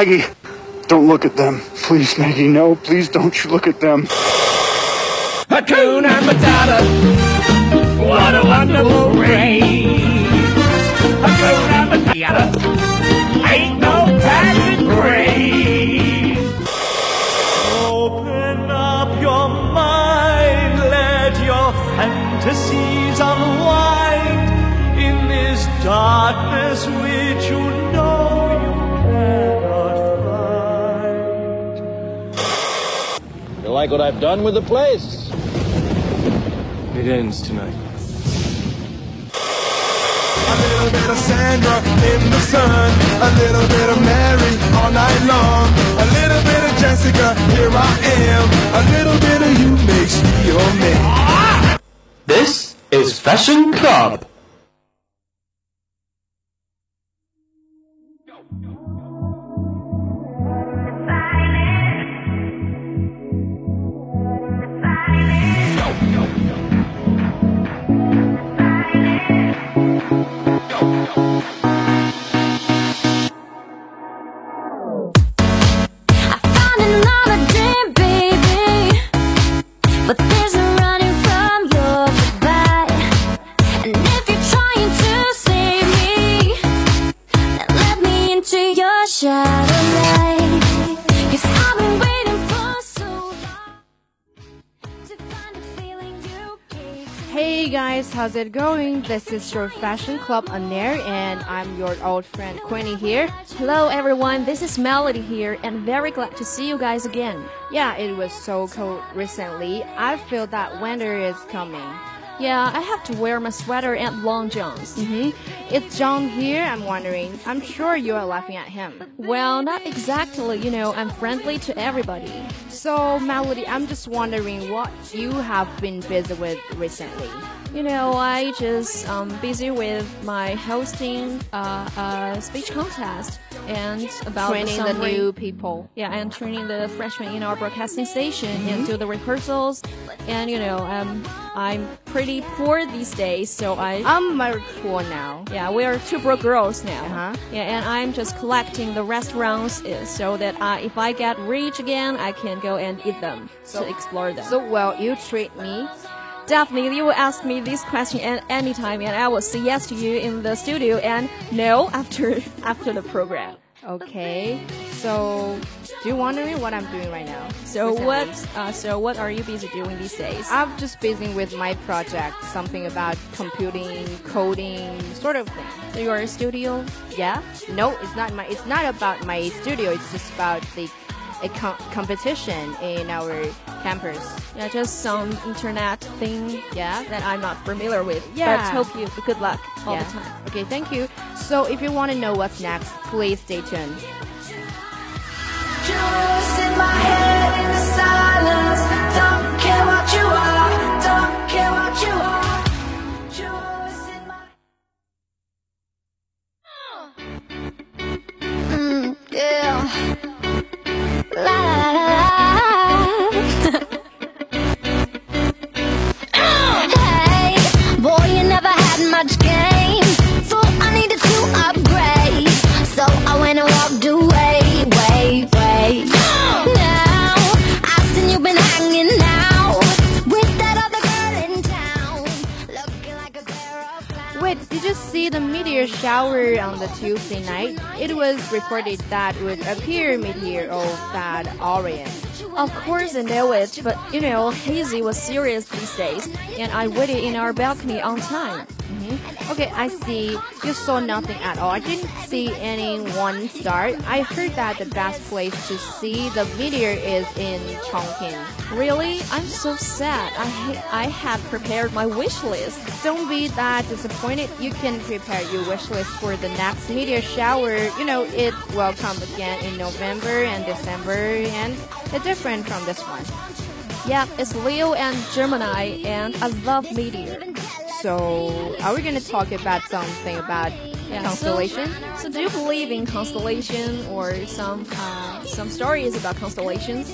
Maggie, don't look at them. Please, Maggie, no. Please don't you look at them. Hakuna Matata. What a wonderful race. Hakuna Matata. Ain't no passing craze. Open up your mind. Let your fantasies unwind. In this darkness which you know like what I've done with the place? It ends tonight. A little bit of Sandra in the sun, a little bit of Mary all night long, a little bit of Jessica, here I am, a little bit of you makes me your man. This is Fashion Club. Guys, how's it going? This is your Fashion Club on air, and I'm your old friend Queenie here. Hello everyone, this is Melody here and very glad to see you guys again. Yeah, it was so cold recently. I feel that winter is coming. Yeah, I have to wear my sweater and long johns. hmm It's John here. I'm wondering. I'm sure you are laughing at him. Well, not exactly, you know, I'm friendly to everybody. So, Melody, I'm just wondering what you have been busy with recently. You know, I just um busy with my hosting uh, a speech contest and about Training the re- new people. Yeah, and training the freshmen in our broadcasting station Mm-hmm. and do the rehearsals. And you know, um, I'm pretty poor these days, so I I'm very poor now. yeah, we are two broke girls now. Uh-huh. Yeah, and I'm just collecting the restaurants uh, so that uh, if I get rich again, I can go and eat them to explore them. So, well, you treat me. Definitely, you will ask me this question at any time, and I will say yes to you in the studio and no after after the program. Okay. So, do you wondering what I'm doing right now? So what? Uh, so what are you busy doing these days? I'm just busy with my project, something about computing, coding, sort of thing. so you're a studio. Yeah? No, it's not my. It's not about my studio. It's just about the a com- competition in our campus. Yeah, just some internet thing. Yeah? that I'm not familiar with. Yeah. But hope you good luck all yeah. the time. Okay, thank you. So, if you want to know what's next, please stay tuned. Just in my head in the silence. Don't care what you are. Don't care what you are. Reported that would appear meteor of that Orion. Of course I know it, but you know, Hazy was serious these days, and I waited in our balcony on time. Okay, I see. You saw nothing at all. I didn't see any one star. I heard that the best place to see the video is in Chongqing. Really? I'm so sad. I I had prepared my wish list. Don't be that disappointed. You can prepare your wish list for the next meteor shower. You know, it will come again in November and December, and it's different from this one. Yeah, it's Leo and Gemini, and I love meteor. So, are we gonna talk about something about Yeah, constellation? So, so do you believe in constellation or some uh, some stories about constellations?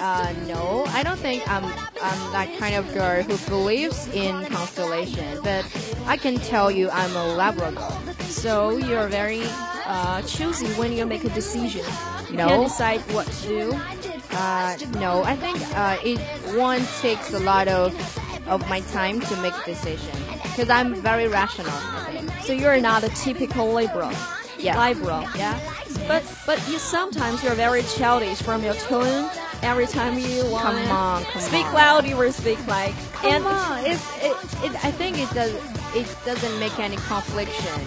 Uh, no, I don't think I'm I'm that kind of girl who believes in constellation. But I can tell you, I'm a Labrador. So you're very uh, choosy when you make a decision. You No. can't decide what to do. Uh, no, I think uh, it one takes a lot of of my time to make a decision because I'm very rational. So you're not a typical liberal. Yeah. Libra. Yeah. But but you sometimes you're very childish from your tone. Every time you want Come on, come speak on. loud, you will speak like. Come on, it's, it, it, I think it does it doesn't make any confliction.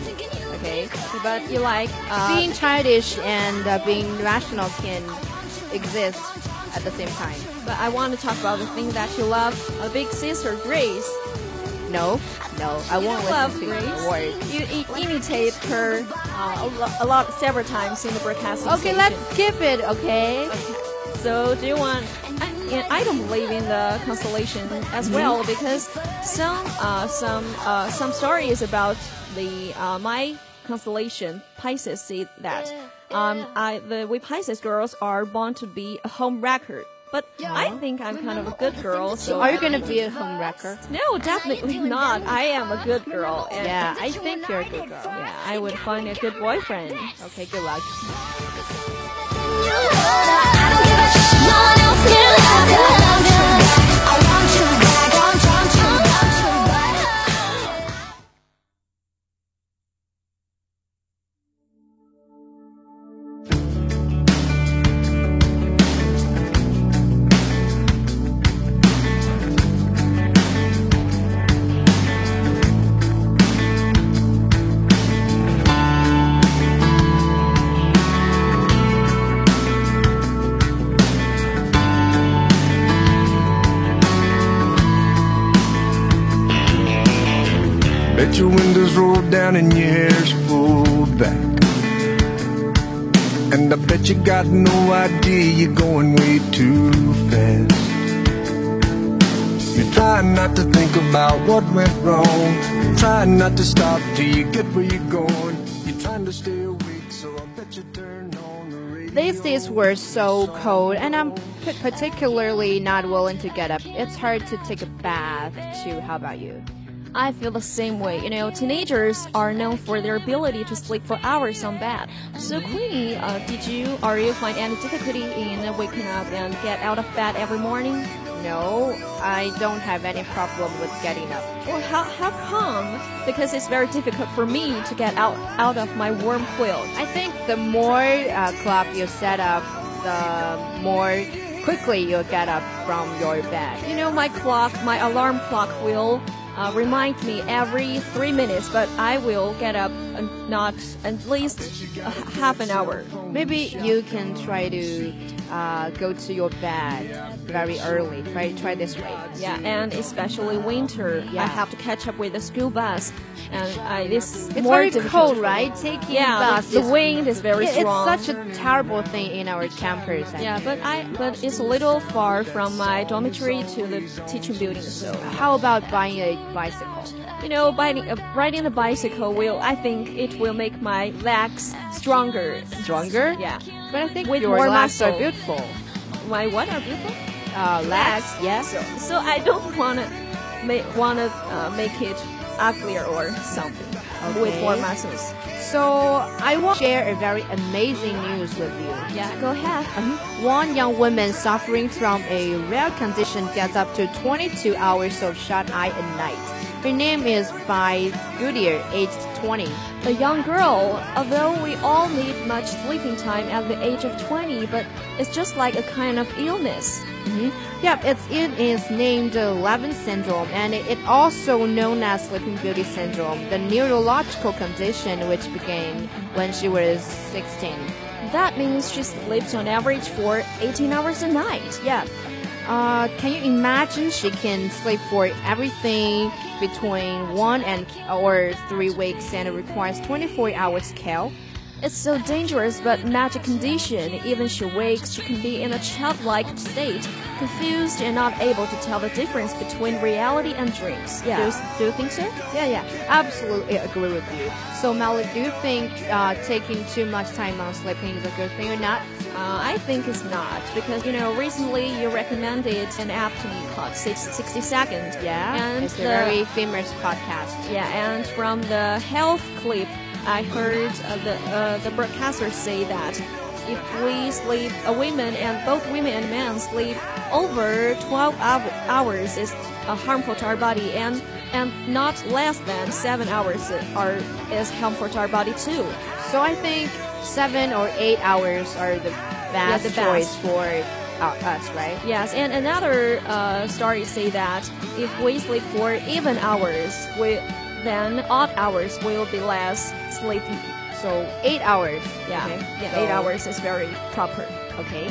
Okay, But you like uh, being childish and uh, being rational can exist at the same time. But I want to talk about the thing that you love. A big sister, Grace. No, no, I won't you love listen to Grace. word. You imitate her uh, a, lo- a lot, several times in the broadcast. Okay, station. let's skip it. Okay. So do you want? I, and I don't believe in the constellation as well because some uh, some uh, some stories about the uh, my constellation Pisces say that um, I the we Pisces girls are born to be a home wrecker. But I think I'm kind of a good girl. So Are you gonna be a home wrecker? No, definitely not. I am a good girl. And Yeah, I think you're a good girl. yeah, I would find a good boyfriend. Okay, good luck. Down and your hair's pulled back. And I bet you got no idea you're going way too fast. You're trying not to think about what went wrong. You're trying not to stop till you get where you're going. You're trying to stay awake, so I bet you turn on the radio. These days were so cold, and I'm particularly not willing to get up. It's hard to take a bath too. How about you? I feel the same way. You know, teenagers are known for their ability to sleep for hours on bed. So, Queenie, uh, did you or you find any difficulty in waking up and get out of bed every morning? No, I don't have any problem with getting up. Well, how, how come? Because it's very difficult for me to get out out of my warm quilt. I think the more uh, clock you set up, the more quickly you'll get up from your bed. You know, my clock, my alarm clock will uh, remind me every three minutes, but I will get up not at least half an hour. Maybe you can try to uh, go to your bed very early. Try try this way. Yeah, and especially winter, yeah. I have to catch up with the school bus, and I, this It's more very difficult cold, right? Taking Yeah, bus. the, wind is very strong. It's such a terrible thing in our campus. I yeah, think. but I but it's a little far from my dormitory to the teaching building, so How about buying a bicycle? you know, riding uh, riding a bicycle will I think it will make my legs stronger. Stronger? Yeah, But I think With your more legs are beautiful. my what are beautiful? Uh, legs, yes. So, so I don't wanna make wanna uh, make it uglier or something with more muscles. So I want to share a very amazing news with you. Yeah, go ahead. One young woman suffering from a rare condition gets up to 22 hours of shut eye a night. Her name is Bai Goodyear, aged 20. A young girl, although we all need much sleeping time at the age of 20, but it's just like a kind of illness. Mhm. Yep, it's it is named Levin syndrome, and it, it also known as Sleeping Beauty syndrome, the neurological condition which began when she was 16. That means she sleeps on average for 18 hours a night. Yeah. Uh, can you imagine she can sleep for everything between one and or three weeks, and it requires 24 hours care? It's so dangerous but magic condition. Even she wakes, she can be in a childlike state, confused and not able to tell the difference between reality and dreams. Yeah. Do you, do you think so? Yeah, yeah, absolutely agree with you. So, Melly, do you think uh, taking too much time on sleeping is a good thing or not? Uh, I think it's not because you know recently you recommended an app to me called 60 Seconds. Yeah, and it's a very famous podcast. Yeah, and from the health clip, I heard uh, the uh, the broadcaster say that if we sleep, a women and both women and men sleep over 12 hours is uh, harmful to our body, and and not less than seven hours are is harmful to our body too. So I think seven or eight hours are the best the best. choice for uh, us, right? Yes, and another uh, story say that if we sleep for even hours, we then odd hours will be less sleepy. So eight hours. Yeah, Okay. yeah, So- eight hours is very proper. Okay.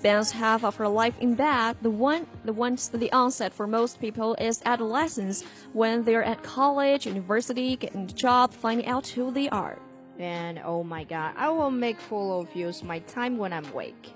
Spends half of her life in bed. The one, the ones, the onset for most people is adolescence when they're at college, university, getting a job, finding out who they are. And oh my god, I will make full of use my time when I'm awake.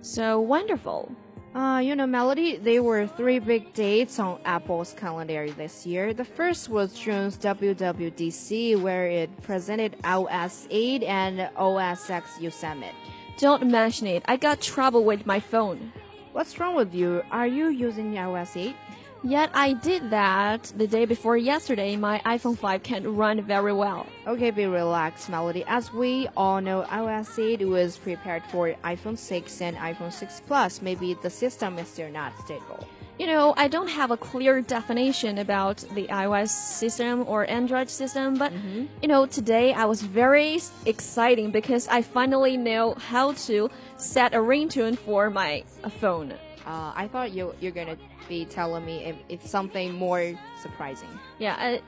So wonderful. Uh, you know, Melody, there were three big dates on Apple's calendar this year. The first was June's WWDC, where it presented iOS 8 and OS X Summit. Don't mention it. I got trouble with my phone. What's wrong with you? Are you using iOS 8? Yet I did that the day before yesterday. My iPhone 5 can't run very well. Okay, be relaxed, Melody. As we all know, iOS 8 was prepared for iPhone 6 and iPhone 6 Plus. Maybe the system is still not stable. You know, I don't have a clear definition about the iOS system or Android system, but you know, today I was very exciting because I finally know how to set a ringtone for my phone. Uh, I thought you you're gonna be telling me if it's something more surprising. Yeah, I,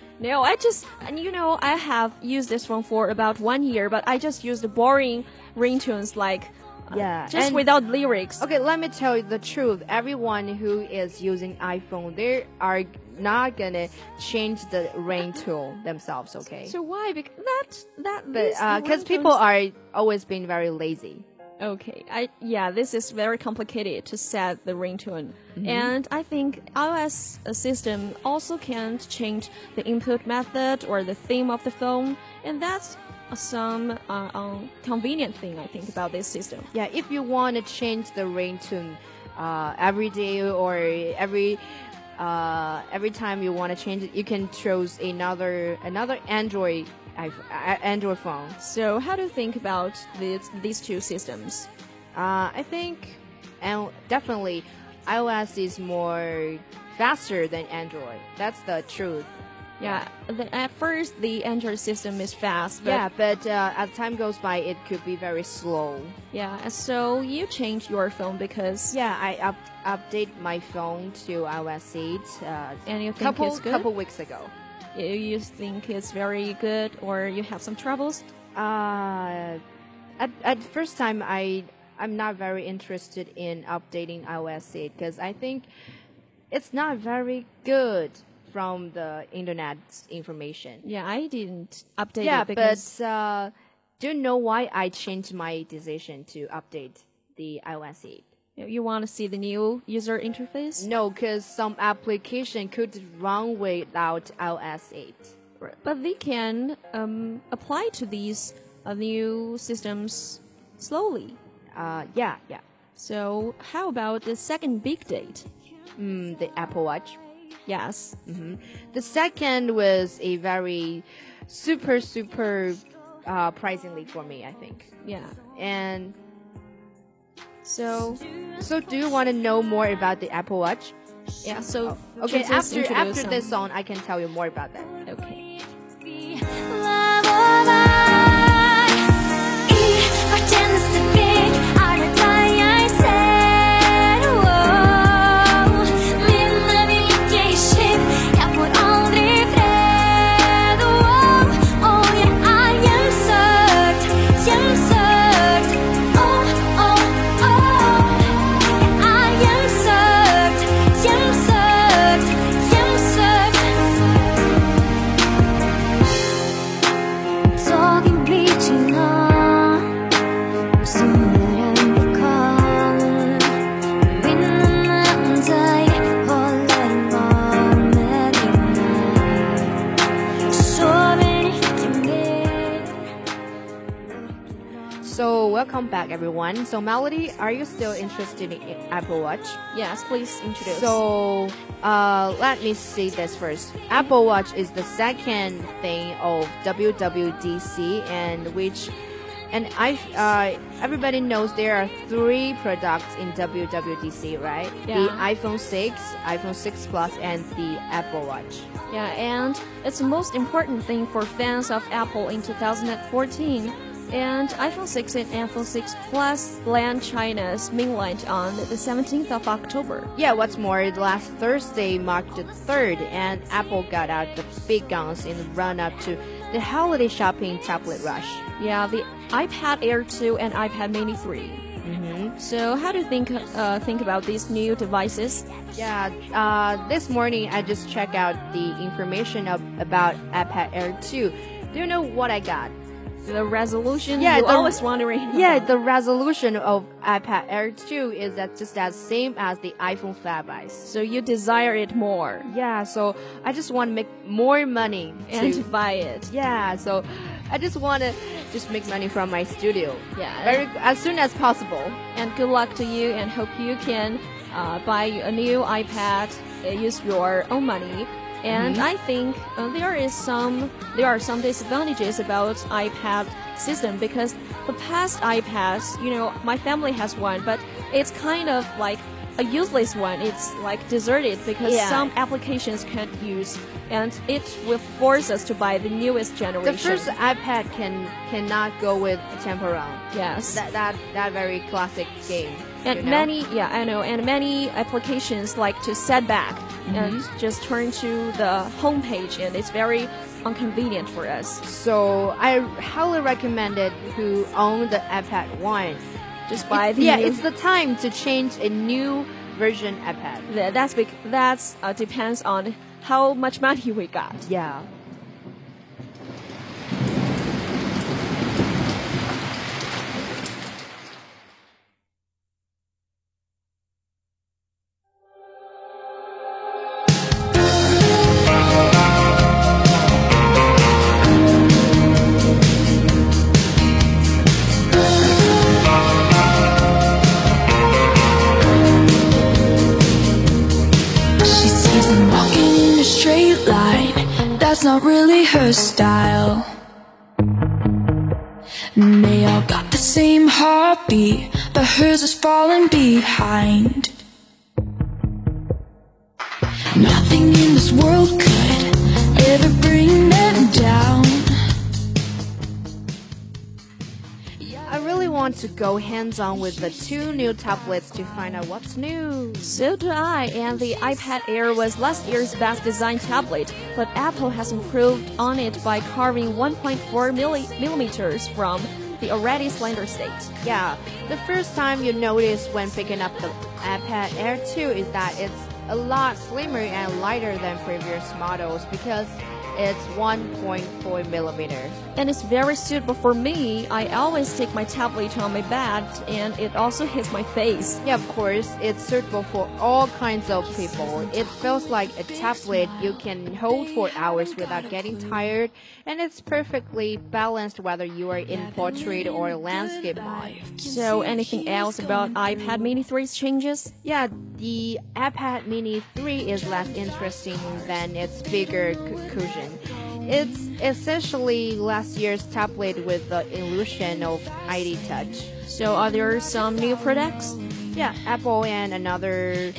no, I just and you know I have used this phone for about one year, but I just used the boring ringtones like Yeah, just and- without lyrics. Okay, let me tell you the truth. Everyone who is using iPhone, they are not gonna change the ringtone themselves. Okay, So why? Because that that but because ringtones- people are always being very lazy. Okay, I yeah, this is very complicated to set the ringtone, Mm-hmm. and I think iOS system also can't change the input method or the theme of the phone, and that's some uh, um, convenient thing I think about this system. Yeah, if you want to change the ringtone uh, every day or every uh, every time you want to change it, you can choose another another Android Android phone. So how do you think about these these two systems? Uh, I think, and definitely, iOS is more faster than Android. That's the truth. Yeah, the, at first the Android system is fast, but yeah, but uh, as time goes by, it could be very slow. yeah. So you change your phone because Yeah, I up, update my phone to iOS 8 uh, And you think couple it's good? couple weeks ago. you, you think it's very good, or you have some troubles. Uh, at at first time, I I'm not very interested in updating iOS 8 because I think it's not very good from the internet's information. Yeah, I didn't update yeah, but uh, do you know why I changed my decision to update the iOS 8? you want to see the new user interface. No, because some application could run without iOS 8. But they can um, apply to these uh, new systems slowly. Uh, yeah, yeah. So how about the second big date? Mm, the Apple Watch. Yes. hmm The second was a very super super uh, for me, I think. Yeah. And So so, do you want to know more about the Apple Watch? yeah. So Okay, after after some- this song, I can tell you more about that. Okay. Everyone. So Melody, are you still interested in Apple Watch? Yes, please introduce. So uh, let me see this first. Apple Watch is the second thing of WWDC, and which, and I, uh, everybody knows there are three products in WWDC, right? Yeah. The iPhone 6, iPhone 6 Plus, and the Apple Watch. Yeah, and it's the most important thing for fans of Apple in 2014. And iPhone 6 and iPhone 6 Plus land China's mainland on the 17th of October. Yeah, what's more, last Thursday marked the third, and Apple got out the big guns in the run up to the holiday shopping tablet rush. Yeah, the iPad Air 2 and iPad Mini 3. Mm-hmm. So, how do you think uh, think about these new devices? Yeah, uh, this morning I just checked out the information of, about iPad Air 2. Do you know what I got? The resolution Yeah, you're the- always wondering. Yeah, about. the resolution of iPad Air 2 is that just as same as the iPhone 5s. so you desire it more Yeah, so I just want to make more money and to- buy it. yeah, so I just want to just make money from my studio. Yeah. very as soon as possible. And good luck to you, and hope you can uh, buy a new iPad, uh, use your own money. And Mm-hmm. I think uh, there is some there are some disadvantages about iPad system because the past iPads, you know, my family has one, but it's kind of like a useless one. It's like deserted because Yeah. some applications can't use, and it will force us to buy the newest generation. The first iPad can cannot go with Temple Run. yes, That that that very classic game. And you know? many, yeah, I know, and many applications like to set back and Mm-hmm. just turn to the home page, and it's very inconvenient for us. So I highly recommend it who own the iPad one. Just buy It's- the yeah, it's the time to change a new version iPad. Th- That's that's uh, depends on how much money we got. Yeah. Her style. And they all got the same heartbeat, but hers is falling behind. Nothing in this world could ever bring them down. Want to go hands-on with the two new tablets to find out what's new. So do I, and the iPad Air was last year's best designed tablet, but Apple has improved on it by carving 1.4 milli- millimeters from the already slender state. Yeah, the first time you notice when picking up the iPad Air 2 is that it's a lot slimmer and lighter than previous models because it's 1.4 millimeter. And it's very suitable for me. I always take my tablet on my bed, and it also hits my face. Yeah, of course, it's suitable for all kinds of people. It feels like a tablet you can hold for hours without getting tired, and it's perfectly balanced whether you are in portrait or landscape mode. So, anything else about iPad Mini 3's changes? Yeah, the iPad Mini 3 is less interesting than its bigger cu- It's essentially last year's tablet with the illusion of ID Touch. So, are there some new products? Yeah, Apple and another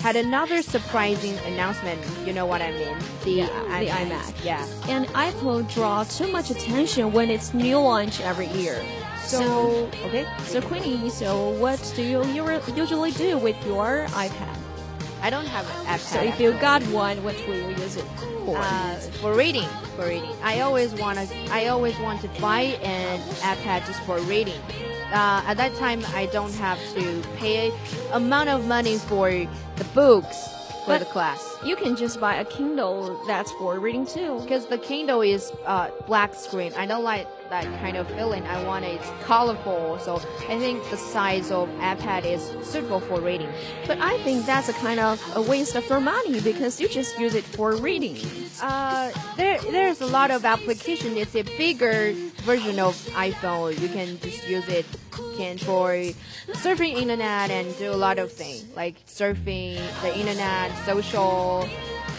had another surprising announcement. You know what I mean? The Yeah, the iMac. Yeah. And Apple draw too much attention when it's new launch every year. So okay. So Queenie, so what do you usually do with your iPad? I don't have an iPad. So if you got one, what will you use it for? uh, for reading, for reading, I always want to. I always want to buy an iPad just for reading. Uh, at that time, I don't have to pay amount of money for the books for But- the class. you can just buy a Kindle that's for reading too. Because the Kindle is uh, black screen. I don't like that kind of feeling. I want it colorful. So I think the size of iPad is suitable for reading. But I think that's a kind of a waste of your money because you just use it for reading. Uh, there, there's a lot of application. It's a bigger version of iPhone. You can just use it can for surfing internet and do a lot of things like surfing the internet, social,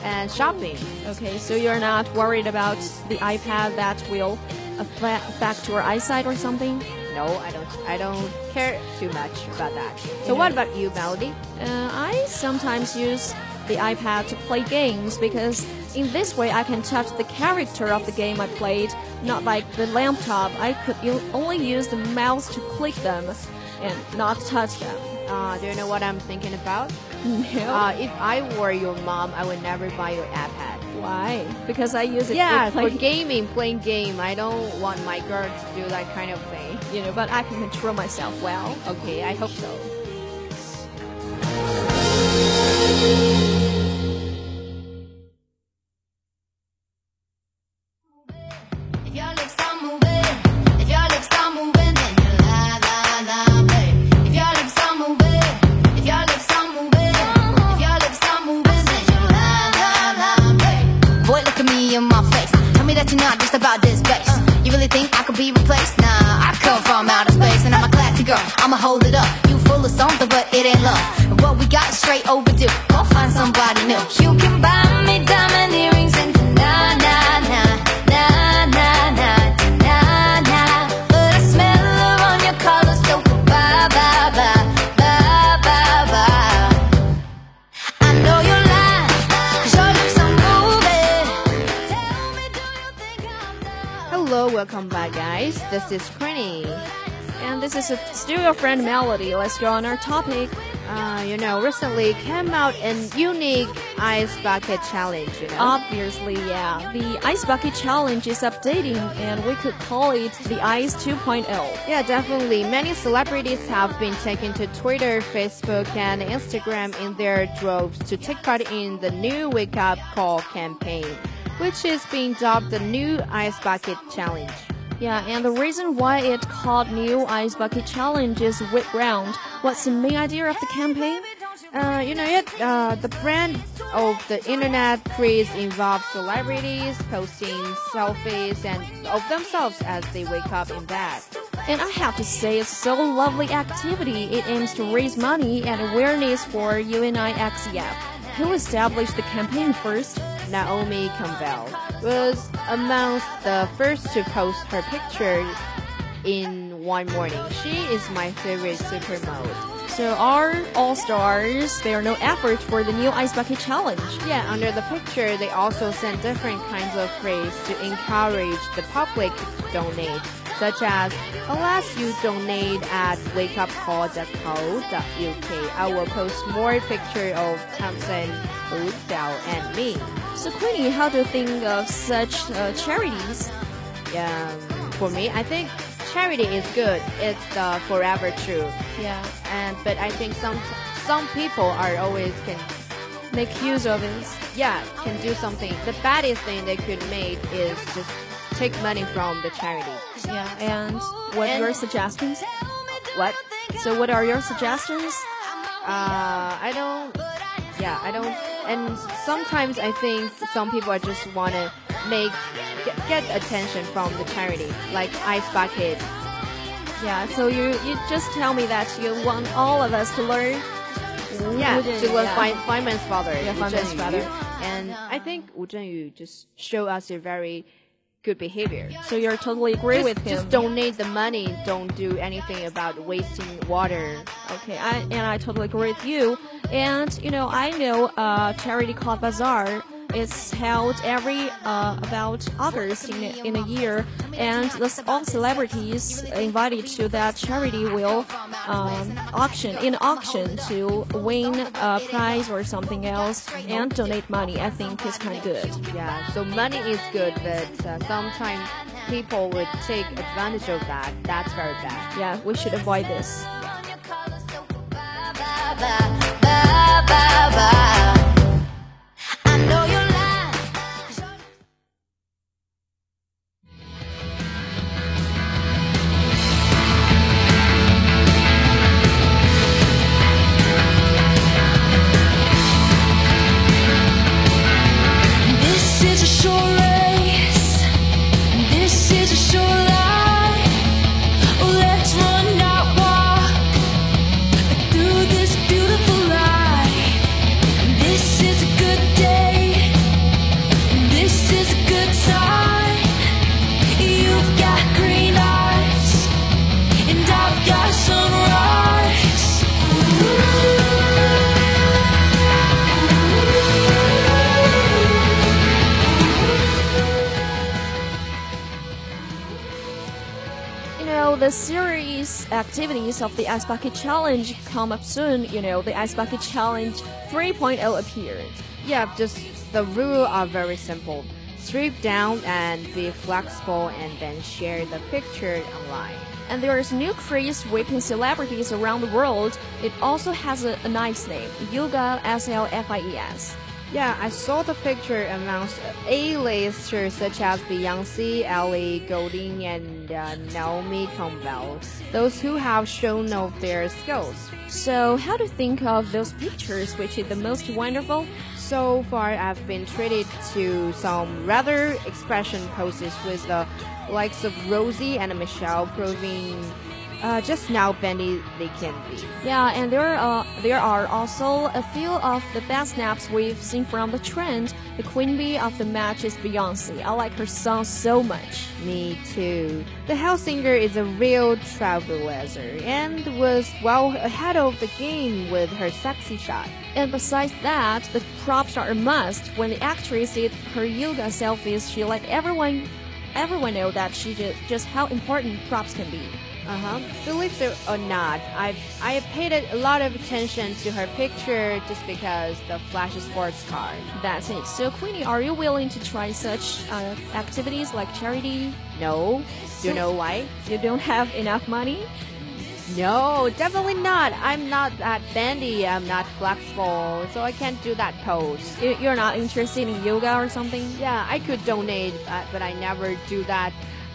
and shopping. Okay, so you're not worried about the iPad that will affect your eyesight or something? No, I don't. I don't care too much about that. So what about you, Melody? Uh, I sometimes use the iPad to play games because in this way I can touch the character of the game I played, not like the laptop. I could only use the mouse to click them and not touch them. Uh, do you know what I'm thinking about? No. Uh, if I were your mom, I would never buy your iPad. Why? Because I use it Yeah, for for gaming, playing game. I don't want my girl to do that kind of thing. you know, but I can control myself well. Okay, I hope so. This is Queenie. And this is a, your friend Melody. Let's go on our topic. Uh, you know, recently came out an unique ice bucket challenge. You know, Obviously, yeah. The Ice Bucket Challenge is updating, and we could call it the Ice 2.0. yeah, definitely. Many celebrities have been taken to Twitter, Facebook, and Instagram in their droves to take part in the new Wake Up Call campaign, which is being dubbed the new Ice Bucket Challenge. Yeah, and the reason why it called New Ice Bucket Challenge is with round. What's the main idea of the campaign? Uh, you know, it, uh, the brand of the internet craze involves celebrities posting selfies and of themselves as they wake up in bed. And I have to say, it's so lovely activity. It aims to raise money and awareness for UNIXEF. Who established the campaign first? Naomi Campbell was amongst the first to post her picture in one morning. She is my favorite supermodel. So our all stars spare no effort for the new ice bucket challenge. Yeah, under the picture, they also sent different kinds of phrase to encourage the public to donate, such as, unless you donate at wakeupcall.co.uk, I will post more picture of Thompson, Wu Xiao, and me. So Queenie, how do you think of such uh, charities? Um, for me, I think charity is good. It's the forever true. Yeah. And but I think some some people are always can make use of it. Yeah, can do something. The baddest thing they could make is just take money from the charity. Yeah. And what And- your suggestions? What? So what are your suggestions? Uh, I don't. Yeah, I don't. And sometimes I think some people just want to make get, get attention from the charity, like ice bucket. Yeah. So you you just tell me that you want all of us to learn. Yeah, to learn yeah. Feynman's father. Yeah, Feynman's father. And I think Wu Zhenyu just show us a very good behavior. So you're totally agree just, with him. Just donate the money. Don't do anything about wasting water. Okay, I, and I totally agree with you. And you know, I know a charity called Bazaar. It's held every uh, about August in a, in a year, and the, all celebrities invited to that charity will um, auction in auction to win a prize or something else and donate money. I think it's kind of good. Yeah, so money is good, but uh, sometimes people would take advantage of that. That's very bad. Yeah, we should avoid this. Of the Ice Bucket Challenge come up soon. You know, the Ice Bucket Challenge 3.0 appeared. Yeah, just the rule are very simple. Strip down and be flexible, and then share the picture online. And there is new craze whipping celebrities around the world. It also has a, a nice name, Yoga SLFIES. Yeah, I saw the picture amongst A-listers such as Beyonce, Ellie Goulding, and uh, Naomi Campbell. Those who have shown off their skills. So, how do you think of those pictures? Which is the most wonderful? So far, I've been treated to some rather expression poses with the likes of Rosie and Michelle proving uh, just now bendy they can be. Yeah, and there are there are also a few of the best snaps we've seen from the trend. The queen bee of the match is Beyonce. I like her song so much. Me too. The house singer is a real trailblazer and was well ahead of the game with her sexy shot. And besides that, the props are a must. When the actress did her yoga selfies, she let everyone everyone know that she just, just how important props can be. Uh huh. Believe it or not, I I paid a lot of attention to her picture just because the flashy sports car. That's it. So, Queenie, are you willing to try such uh, activities like charity? No. Do you know why? You don't have enough money? No, definitely not. I'm not that bendy. I'm not flexible, so I can't do that pose. You- You're not interested in yoga or something? Yeah, I could donate, but I never do that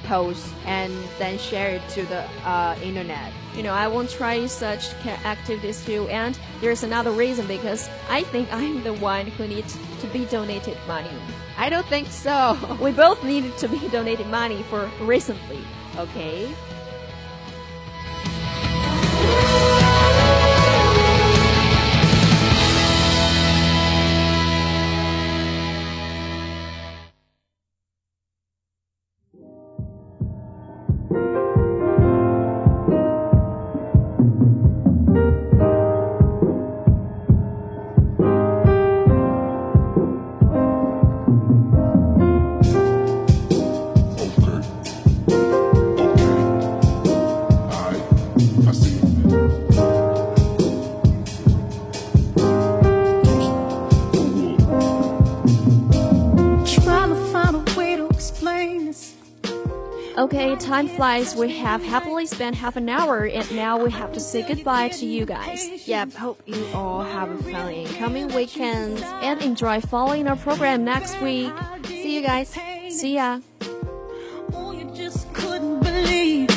pose and then share it to the uh, internet. You know, I won't try such activities too. And there's another reason because I think I'm the one who needs to be donated money. I don't think so. We both needed to be donated money for recently. Okay. Time flies. We have happily spent half an hour, and now we have to say goodbye to you guys. Yep, hope you all have a fun incoming weekend and enjoy following our program next week. See you guys. See ya. Oh, you just couldn't believe.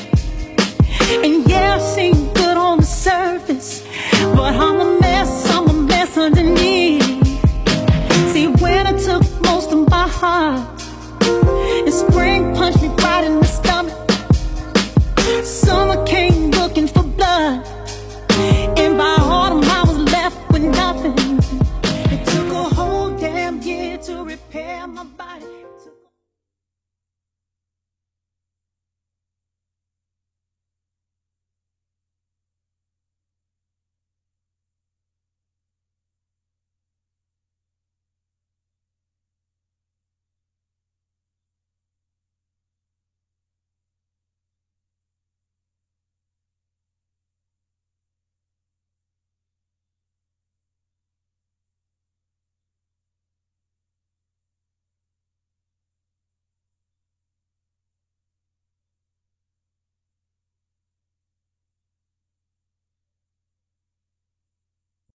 And yeah, I seem good on the surface, but I'm a